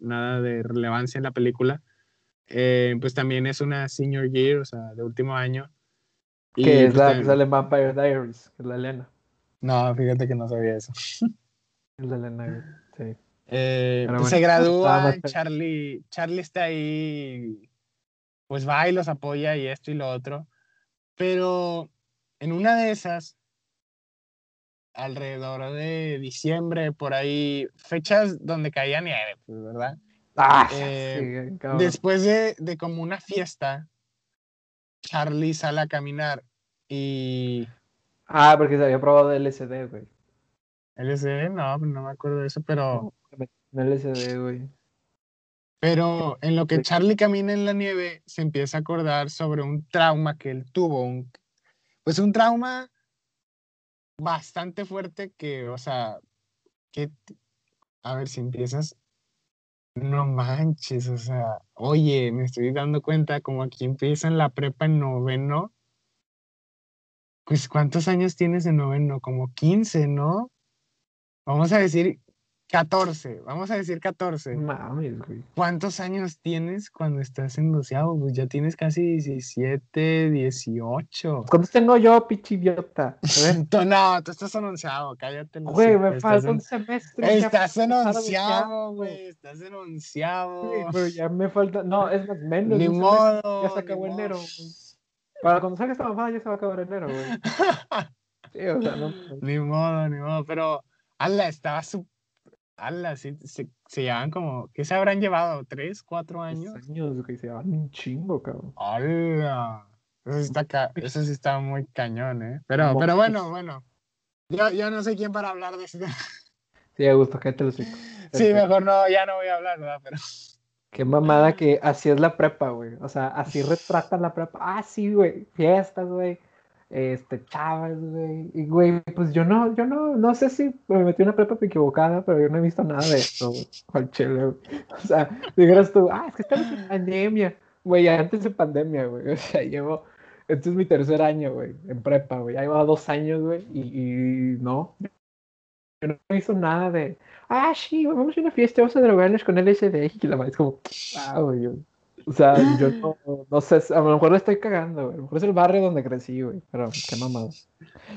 nada de relevancia en la película. Eh, pues también es una senior year, o sea, de último año. Que es pues, la que sale en Vampire Diaries, que es la Elena. No, fíjate que no sabía eso. Es la Elena, güey. Sí. Eh, pues se bueno, gradúa, nada más- Charlie, Charlie está ahí, pues va y los apoya y esto y lo otro. Pero en una de esas, alrededor de diciembre, por ahí, fechas donde caía nieve, pues, ¿verdad? Ah, Eh, sí. Después de, de como una fiesta, Charlie sale a caminar y... Ah, porque se había probado LSD, güey. LSD, no, no me acuerdo de eso, pero... No LSD, güey. Pero en lo que. Charlie camina en la nieve, se empieza a acordar sobre un trauma que él tuvo, un, pues un trauma bastante fuerte que, o sea, que, a ver, si empiezas, no manches, o sea, oye, me estoy dando cuenta, como aquí empieza en la prepa en noveno, pues ¿cuántos años tienes en noveno? Como 15, ¿no? Vamos a decir 14, vamos a decir 14. Mames, güey. ¿Cuántos años tienes cuando estás en doceavo? Pues ya tienes casi 17, 18. ¿Cuántos tengo yo, pinche idiota? No, tú estás en onceavo, cállate. Güey, me falta un semestre. Estás onceavo. güey, estás en onceavo. Sí, pero ya me falta. No, es más, menos. Ni modo. Ya se acabó enero, güey. Para cuando salga esta mamada ya se va a acabar enero, güey. Sí, o sea, no. Ni modo, ni modo, pero, ala, estaba su... Ala, sí, se, se llevan como, ¿qué se habrán llevado? ¿Tres, cuatro años? Años, años, güey, se van un chingo, cabrón. ¡Hala! Eso sí está, ca- eso sí está muy cañón, ¿eh? Pero, pero bueno, bueno. Yo, yo no sé quién para hablar de eso. Sí, me gusta, cállate los hocico. Sí, mejor no, ya no voy a hablar, ¿verdad? Pero... Qué mamada que así es la prepa, güey. O sea, así retratan la prepa. Ah, sí, güey. Fiestas, güey. Este, chavas, güey. Y, güey, pues yo no, yo no, no sé si me metí una prepa equivocada, pero yo no he visto nada de esto, güey. O sea, dijeras tú, ah, es que estamos en pandemia. Güey, antes de pandemia, güey. O sea, llevo, este es mi tercer año, güey, en prepa, güey. Ya llevo dos años, güey, y, y no, no hizo nada de, ah, sí, vamos a una fiesta, vamos a drogarnos con LSD. Y la madre es como, ah, güey. O sea, yo no, no, sé, a lo mejor le estoy cagando, güey. A lo mejor es el barrio donde crecí, güey. Pero qué mamado.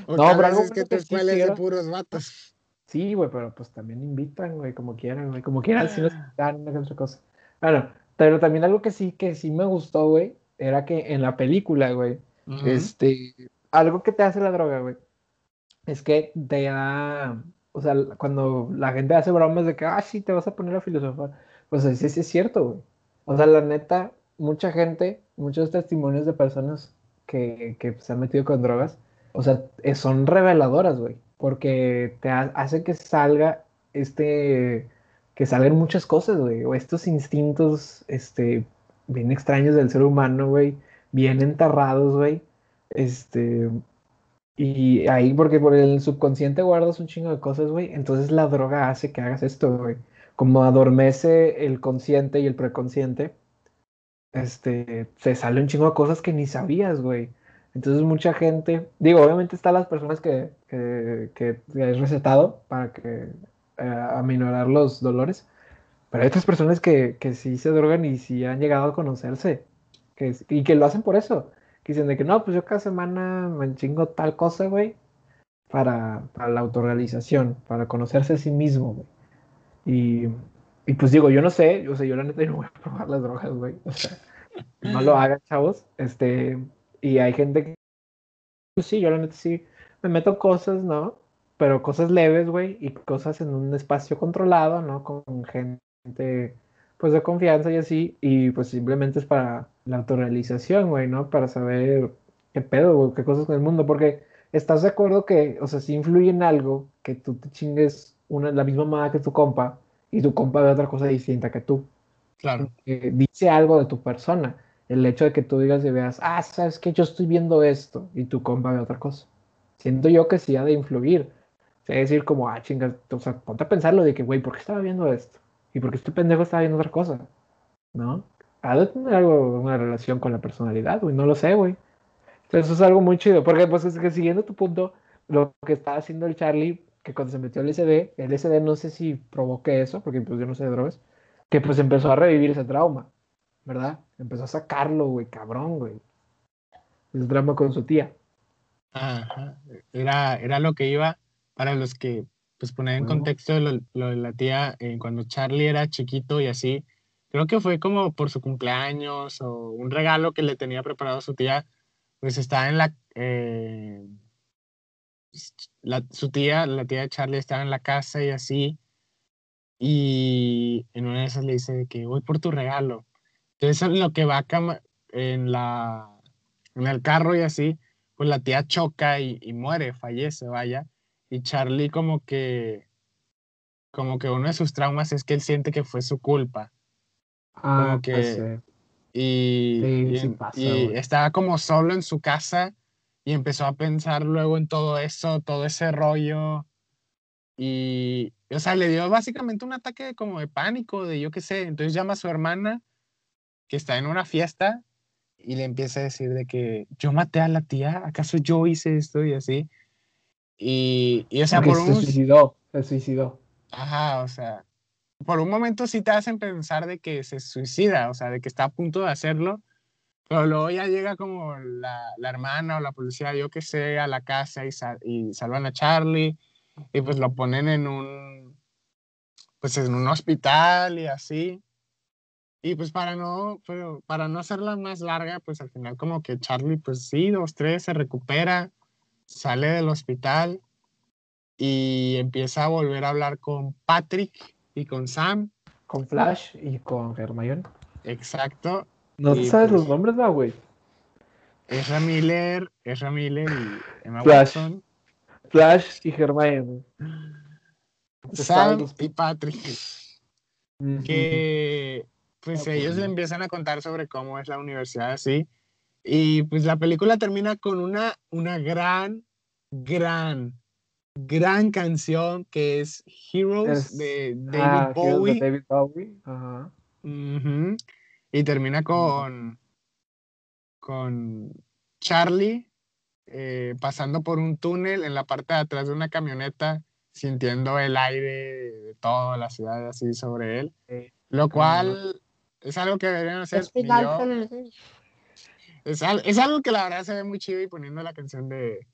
no, pero algo es que te escuela de puros vatos. Sí, güey, pero pues también invitan, güey, como quieran, güey. Como quieran, si nos dan una otra cosa. Bueno, pero también algo que sí, que sí me gustó, güey, era que en la película, güey, este, algo que te hace la droga, güey, es que te da, o sea, cuando la gente hace bromas de que, ah, sí, te vas a poner a filosofar, pues sí, sí es cierto, güey. O sea, la neta, mucha gente, muchos testimonios de personas que, que se han metido con drogas, o sea, eh, son reveladoras, güey, porque te hace que salga este, que salgan muchas cosas, güey, o estos instintos, este, bien extraños del ser humano, güey, bien enterrados, güey, este, y ahí, porque por el subconsciente guardas un chingo de cosas, güey. Entonces la droga hace que hagas esto, güey. Como adormece el consciente y el preconsciente, este, se sale un chingo de cosas que ni sabías, güey. Entonces mucha gente, digo, obviamente están las personas que, que, que es recetado para que eh, aminorar los dolores, pero hay otras personas que, que sí se drogan y sí han llegado a conocerse que, y que lo hacen por eso que dicen de que no, pues yo cada semana me chingo tal cosa, güey, para, para la autorrealización, para conocerse a sí mismo, güey. Y, y, pues digo, yo no sé, o sea, yo la neta no voy a probar las drogas, güey. O sea, no lo hagan, chavos. Este, y hay gente que, pues sí, yo la neta sí me meto cosas, ¿no? Pero cosas leves, güey, y cosas en un espacio controlado, ¿no? Con gente pues de confianza y así, y pues simplemente es para la autorrealización, güey, ¿no? Para saber qué pedo, güey, qué cosas con el mundo, porque estás de acuerdo que, o sea, si influye en algo, que tú te chingues una, la misma mamada que tu compa, y tu compa ve otra cosa distinta que tú. Claro. dice algo de tu persona. El hecho de que tú digas y veas, ah, sabes que yo estoy viendo esto, y tu compa ve otra cosa. Siento yo que sí ha de influir. O sea, decir como, ah, chingas, o sea, ponte a pensarlo de que, güey, ¿por qué estaba viendo esto? ¿Y por qué este pendejo estaba viendo otra cosa? ¿No? Ha de tener algo, una relación con la personalidad, güey. No lo sé, güey. Entonces, eso es algo muy chido. Porque, pues, es que siguiendo tu punto, lo que está haciendo el Charlie, que cuando se metió el SD, el SD no sé si provoque eso, porque pues yo no sé de drogas, que pues empezó a revivir ese trauma, ¿verdad? Empezó a sacarlo, güey, cabrón, güey. Ese drama con su tía. Ajá. Era, era lo que iba para los que pues poner en contexto lo, de la tía, eh, cuando Charlie era chiquito y así, creo que fue como por su cumpleaños o un regalo que le tenía preparado su tía, pues estaba en la, eh, la, su tía, la tía de Charlie estaba en la casa y así, y en una de esas le dice que voy por tu regalo. Entonces en lo que va en, la, en el carro y así, pues la tía choca y, y muere, fallece, vaya y Charlie como que, como que uno de sus traumas es que él siente que fue su culpa. Ah, que, y, y, estaba como solo en su casa y empezó a pensar luego en todo eso, todo ese rollo. Y, o sea, le dio básicamente un ataque como de pánico, de yo qué sé. Entonces llama a su hermana, que está en una fiesta, y le empieza a decir de que yo maté a la tía, ¿acaso yo hice esto? Y así. Y, y o sea, por un... Se suicidó, se suicidó. Ajá, o sea, por un momento sí te hacen pensar de que se suicida, o sea, de que está a punto de hacerlo, pero luego ya llega como la, la hermana o la policía, yo que sé, a la casa y, y salvan a Charlie y pues lo ponen en un, pues en un hospital y así. Y pues para no, pero para no hacerla más larga, pues al final como que Charlie, pues sí, dos, tres, se recupera sale del hospital y empieza a volver a hablar con Patrick y con Sam. Con Flash y con Hermione. Exacto. No sabes los pues nombres, va, güey. Ezra Miller, Ezra Miller y Emma Flash. Watson. Flash y Hermione. Sam y Patrick. que pues Ah, ellos pues, le no. empiezan a contar sobre cómo es la universidad así. Y pues la película termina con una, una gran, gran, gran canción que es Heroes Es- de David Ah, de Bowie. David Bowie. Ajá. Ujú. Y termina con, con Charlie eh, pasando por un túnel en la parte de atrás de una camioneta, sintiendo el aire de toda la ciudad así sobre él. Sí. Lo cual es algo que deberían hacer. Es y final yo- feliz. Es, al- es algo que la verdad se ve muy chido y poniendo la canción de,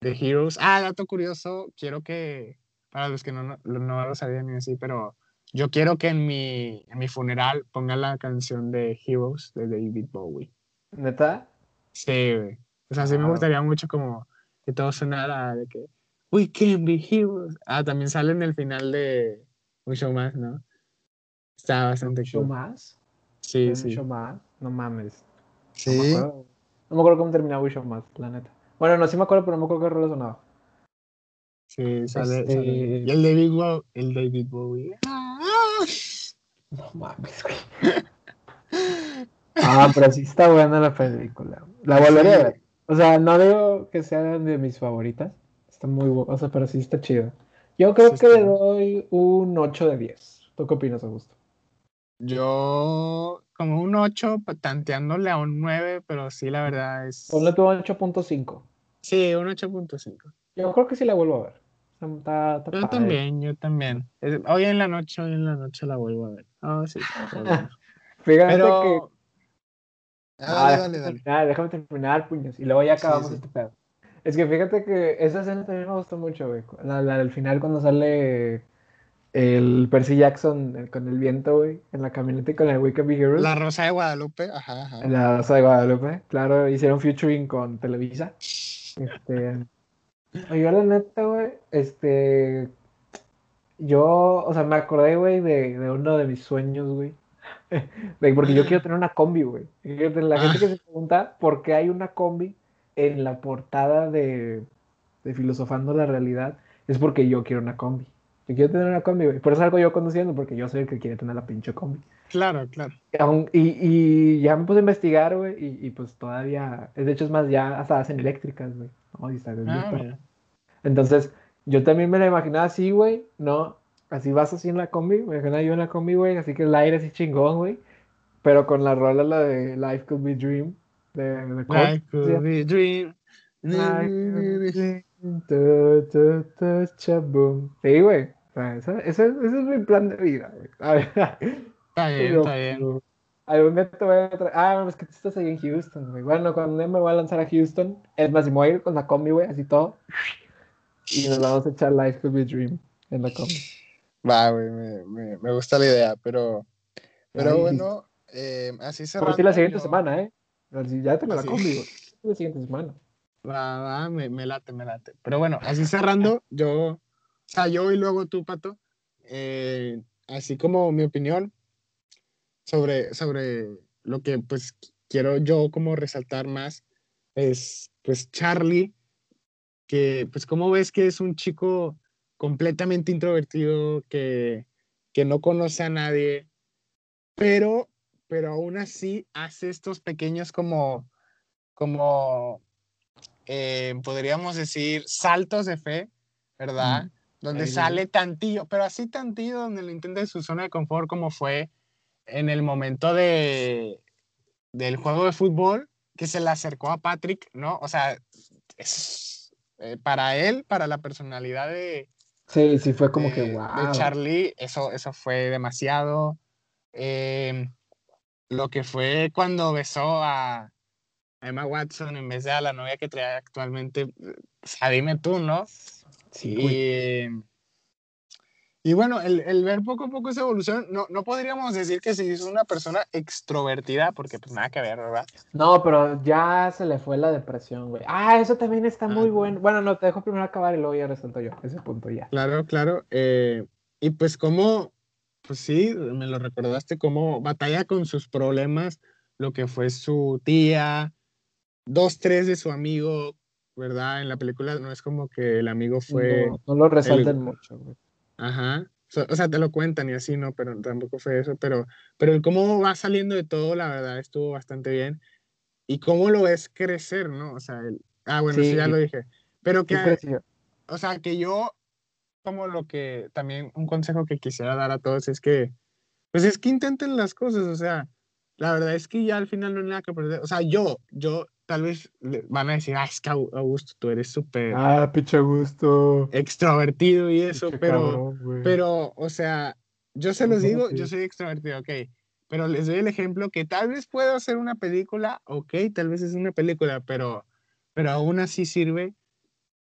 de Heroes. Ah, dato curioso, quiero que, para los que no, no, no lo sabían ni así, pero yo quiero que en mi, en mi funeral pongan la canción de Heroes de David Bowie. ¿Neta? Sí, güey. O sea, sí me gustaría mucho como que todo sonara de que We can be heroes. Ah, también sale en el final de un show más, ¿no? Está bastante ¿Show cool. más? Sí, ¿Un sí. show más? No mames. No me Sí. acuerdo. No me acuerdo cómo terminaba un show más, la neta. Bueno, no, sí me acuerdo, pero no me acuerdo qué rola sonaba. Sí, sale, Este- sale. Y el David Bowie. El David Bowie. No mames, güey. Ah, pero sí está buena la película. La volveré a ver. O sea, no digo que sea de mis favoritas. Está muy buena, o sea, pero sí está chido. Yo creo Sí que le doy un 8 de 10. ¿Tú qué opinas, Augusto? Yo como un 8, tanteándole a un 9, pero sí, la verdad es... Ponle tu 8.5. Sí, un 8.5. Yo creo que sí la vuelvo a ver. Está, está Yo padre. también, yo también. Hoy en la noche, hoy en la noche la vuelvo a ver. Ah, sí. Fíjate que. Ah, Ah, déjame dale, dale. terminar, déjame terminar, puños. Y luego ya Sí, acabamos sí. este pedo. Es que fíjate que esa escena también me gustó mucho, güey. La, la del final cuando sale el Percy Jackson con el viento, güey, en la camioneta y con el We Can Be Heroes. La Rosa de Guadalupe, ajá, ajá. En la Rosa de Guadalupe, claro, hicieron featuring con Televisa. Este, oye, la neta, güey, este, yo, o sea, me acordé, güey, de, de uno de mis sueños, güey. De- porque yo quiero tener una combi, güey. Yo La gente que se pregunta por qué hay una combi en la portada de, de Filosofando la Realidad, es porque yo quiero una combi. Yo quiero tener una combi, güey. Por eso salgo yo conduciendo, porque yo soy el que quiere tener la pinche combi. Claro, claro. Y, y ya me puse a investigar, güey, y, y pues todavía, de hecho es más, ya hasta hacen eléctricas, güey. Ah. Entonces, yo también me la imaginaba así, güey, ¿no? Así vas así en la combi, me imaginaba yo en la combi, güey, así que el aire así chingón, güey. Pero con la rola, la de Life Could Be Dream, de, de Life ¿sí? could be dream. Life could be dream. Sí, güey. O sea, ese, ese- ese es mi plan de vida, güey. A ver, Está bien, Yo, está bien. Algún día te voy a traer. Ah, es que tú estás ahí en Houston, güey. Bueno, cuando me voy a lanzar a Houston, es más, si me voy a ir con la combi, güey, así todo. Y nos vamos a echar Life Could Be Dream en la combi. Va, güey, me, me, me gusta la idea, pero, pero Ay. bueno, eh, así cerrando. Por si la siguiente yo- semana, ¿eh? Así ya tengo la Así. combi, güey. La siguiente semana. Va, va, me, me late, me late. Pero bueno, así cerrando, yo, sea, yo y luego tú, Pato, eh, así como mi opinión sobre, sobre lo que pues quiero yo como resaltar más es pues Charlie, que pues como ves que es un chico completamente introvertido, que, que no conoce a nadie, pero, pero aún así hace estos pequeños como, como eh, podríamos decir, saltos de fe, ¿verdad? Donde sale tantillo, pero así tantillo donde lo intenta de su zona de confort, como fue en el momento de, del juego de fútbol, que se le acercó a Patrick, ¿no? O sea, es, eh, para él, para la personalidad de, Sí, sí, fue como de, que de wow. Charlie, eso, eso fue demasiado. Eh, lo que fue cuando besó a, a Emma Watson en vez de a la novia que trae actualmente, o sea, dime tú, ¿no? Sí, güey. Y, bueno, el, el ver poco a poco esa evolución, no, no podríamos decir que se hizo una persona extrovertida, porque pues nada que ver, ¿verdad? No, pero ya se le fue la depresión, güey. Ah, eso también está muy Ajá. bueno. Bueno, no, te dejo primero acabar y luego ya resuelto yo ese punto ya. Claro, claro. eh, y pues como, pues sí, me lo recordaste, como batalla con sus problemas, lo que fue su tía, dos, tres de su amigo, ¿verdad? En la película no es como que el amigo fue... No, no lo resaltan mucho, güey. Ajá. o sea, te lo cuentan y así, ¿no? Pero tampoco fue eso, pero, pero el cómo va saliendo de todo, la verdad, estuvo bastante bien. Y cómo lo ves crecer, ¿no? O sea, el, ah, bueno, sí, ya lo dije. Pero que, o sea, que yo, como lo que, también un consejo que quisiera dar a todos es que, pues es que intenten las cosas, o sea, la verdad es que ya al final no hay nada que perder. O sea, yo, yo, tal vez van a decir, ah, es que Augusto, tú eres súper... Ah, pinche Augusto. Extrovertido y eso, pero, pero, o sea, yo se los digo, yo soy extrovertido, ok, pero les doy el ejemplo que tal vez puedo hacer una película, ok, tal vez es una película, pero, pero aún así sirve.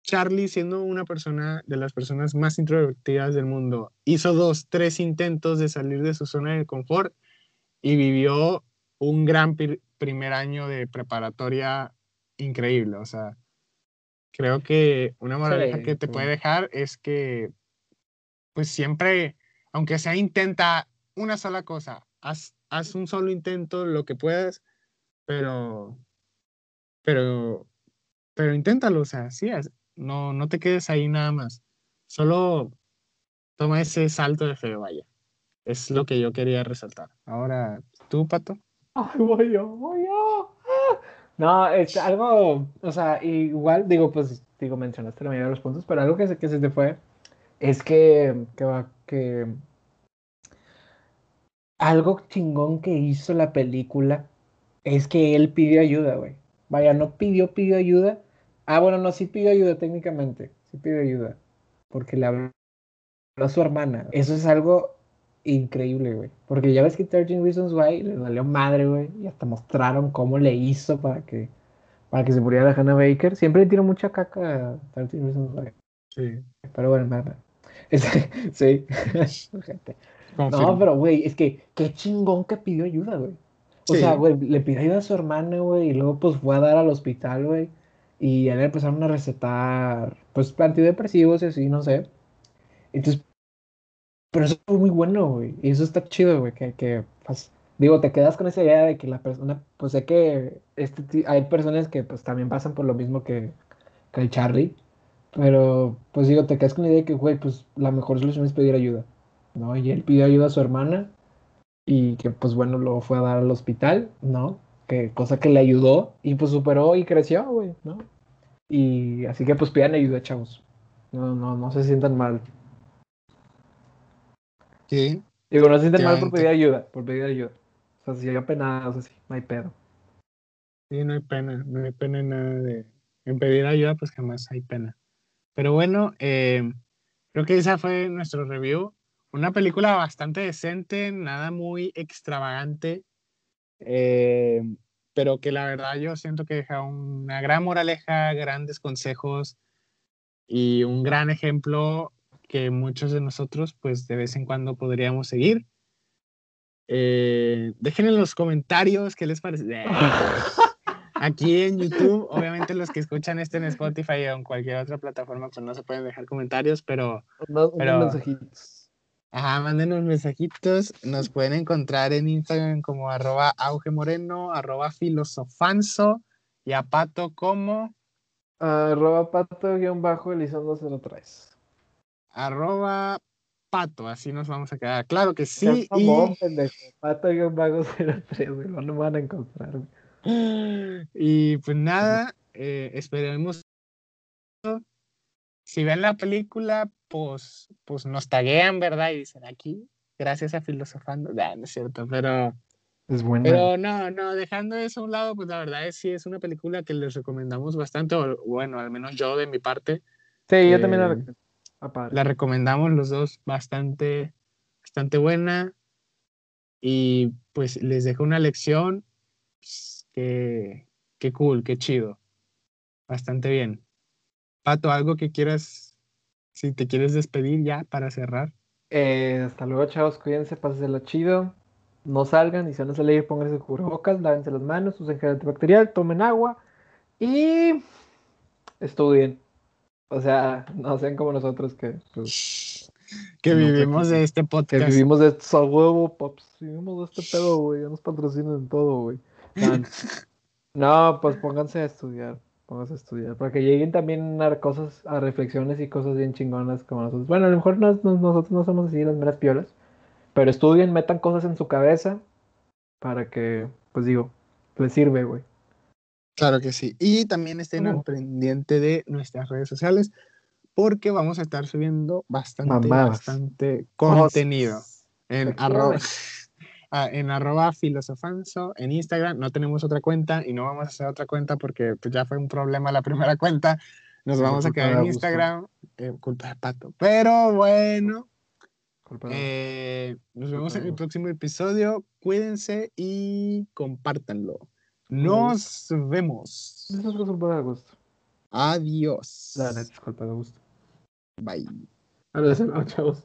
Charlie, siendo una persona de las personas más introvertidas del mundo, hizo dos, tres intentos de salir de su zona de confort y vivió un gran primer año de preparatoria increíble. O sea, creo que una moraleja que te puede dejar es que, pues siempre, aunque sea intenta una sola cosa, haz, haz un solo intento, lo que puedas, pero, pero, pero inténtalo, o sea, sí, no, no te quedes ahí nada más. Solo toma ese salto de fe, vaya. Es lo que yo quería resaltar. Ahora, ¿tú, Pato? Ay, voy yo, voy yo. No, es algo, o sea, igual, digo, pues, digo, mencionaste la mayoría de los puntos, pero algo que que se te fue es que, que va, que algo chingón que hizo la película es que él pidió ayuda, güey. Vaya, no pidió, pidió ayuda. Ah, bueno, no, sí pidió ayuda técnicamente. Sí pidió ayuda. Porque le habló a su hermana. Eso es algo increíble, güey. Porque ya ves que 13 Reasons Why le valió madre, güey. Y hasta mostraron cómo le hizo para que, para que se muriera la Hannah Baker. Siempre le tiró mucha caca a 13 Reasons Why. Sí. Pero bueno, nada. sí. no, pero, güey, es que qué chingón que pidió ayuda, güey. O sea, güey, le pidió ayuda a su hermana, güey, y luego pues fue a dar al hospital, güey. Y a él empezaron a recetar, pues, antidepresivos y así, no sé. Entonces, pero eso fue muy bueno, güey. Y eso está chido, güey. Que, que pues, digo, te quedas con esa idea de que la persona, pues sé que este, hay personas que pues también pasan por lo mismo que, que el Charlie. Pero, pues digo, te quedas con la idea de que, güey, pues la mejor solución es pedir ayuda. ¿No? Y él pidió ayuda a su hermana. Y que, pues bueno, lo fue a dar al hospital, ¿no? Que cosa que le ayudó. Y pues superó y creció, güey, ¿no? Y así que, pues pidan ayuda, chavos. No, no, no se sientan mal. Sí. Digo, no se sienten mal por pedir ayuda, por pedir ayuda. O sea, si hay pena, o sea, sí, no hay pedo. Sí, no hay pena, no hay pena en nada de... En pedir ayuda, pues jamás hay pena. Pero bueno, eh, creo que esa fue nuestro review. Una película bastante decente, nada muy extravagante, eh, pero que la verdad yo siento que deja una gran moraleja, grandes consejos y un gran ejemplo que muchos de nosotros pues de vez en cuando podríamos seguir. Eh, dejen en los comentarios qué les parece. Aquí en YouTube, obviamente los que escuchan este en Spotify o en cualquier otra plataforma, pues no se pueden dejar comentarios, pero... pero mensajitos. Ajá, manden mensajitos. Nos pueden encontrar en Instagram como arroba auge moreno, arroba filosofanzo y a Pato como... Arroba pato guion bajo Elizondo 03 arroba pato, así nos vamos a quedar. Claro que sí. Y... Pato y un vago 03, no van a encontrar. Y pues nada, eh, esperemos. Si ven la película, pues, pues nos taguean, ¿verdad? Y dicen aquí, gracias a Filosofando. no es cierto, pero. Es buena. Pero no, no, dejando eso a un lado, pues la verdad es sí es una película que les recomendamos bastante, o bueno, al menos yo de mi parte. Sí, yo también la eh, La recomendamos los dos, bastante, bastante buena. Y pues les dejo una lección pues, que, que cool, que chido. Bastante bien. Pato, algo que quieras, si te quieres despedir ya para cerrar. Eh, hasta luego, chavos, cuídense, lo chido. No salgan y si van a salir, pónganse cubrebocas, lávense las manos, usen gel antibacterial, tomen agua y estudien. O sea, no sean como nosotros que. Pues, que vivimos de este podcast. Que vivimos de esto a huevo, pops. Vivimos de este pedo, güey. Ya nos patrocinan en todo, güey. No, pues pónganse a estudiar. Vamos a estudiar. Para que lleguen también a cosas, a reflexiones y cosas bien chingonas como nosotros. Bueno, a lo mejor no- no- nosotros no somos así las meras piolas. Pero estudien, metan cosas en su cabeza. Para que, pues digo, les sirve, güey. Claro que sí. Y también estén al pendiente de nuestras redes sociales porque vamos a estar subiendo bastante, bastante contenido. En arroba, ah, en arroba filosofanso, en Instagram. No tenemos otra cuenta y no vamos a hacer otra cuenta porque pues, ya fue un problema la primera cuenta. Nos vamos a quedar en. Instagram, eh, culpa de Pato. Pero bueno, eh, nos vemos en el próximo episodio. Cuídense y compártanlo. Nos vemos. Es culpa de gusto. Adiós. La neta es culpa de gusto. Bye. A ver, chavos.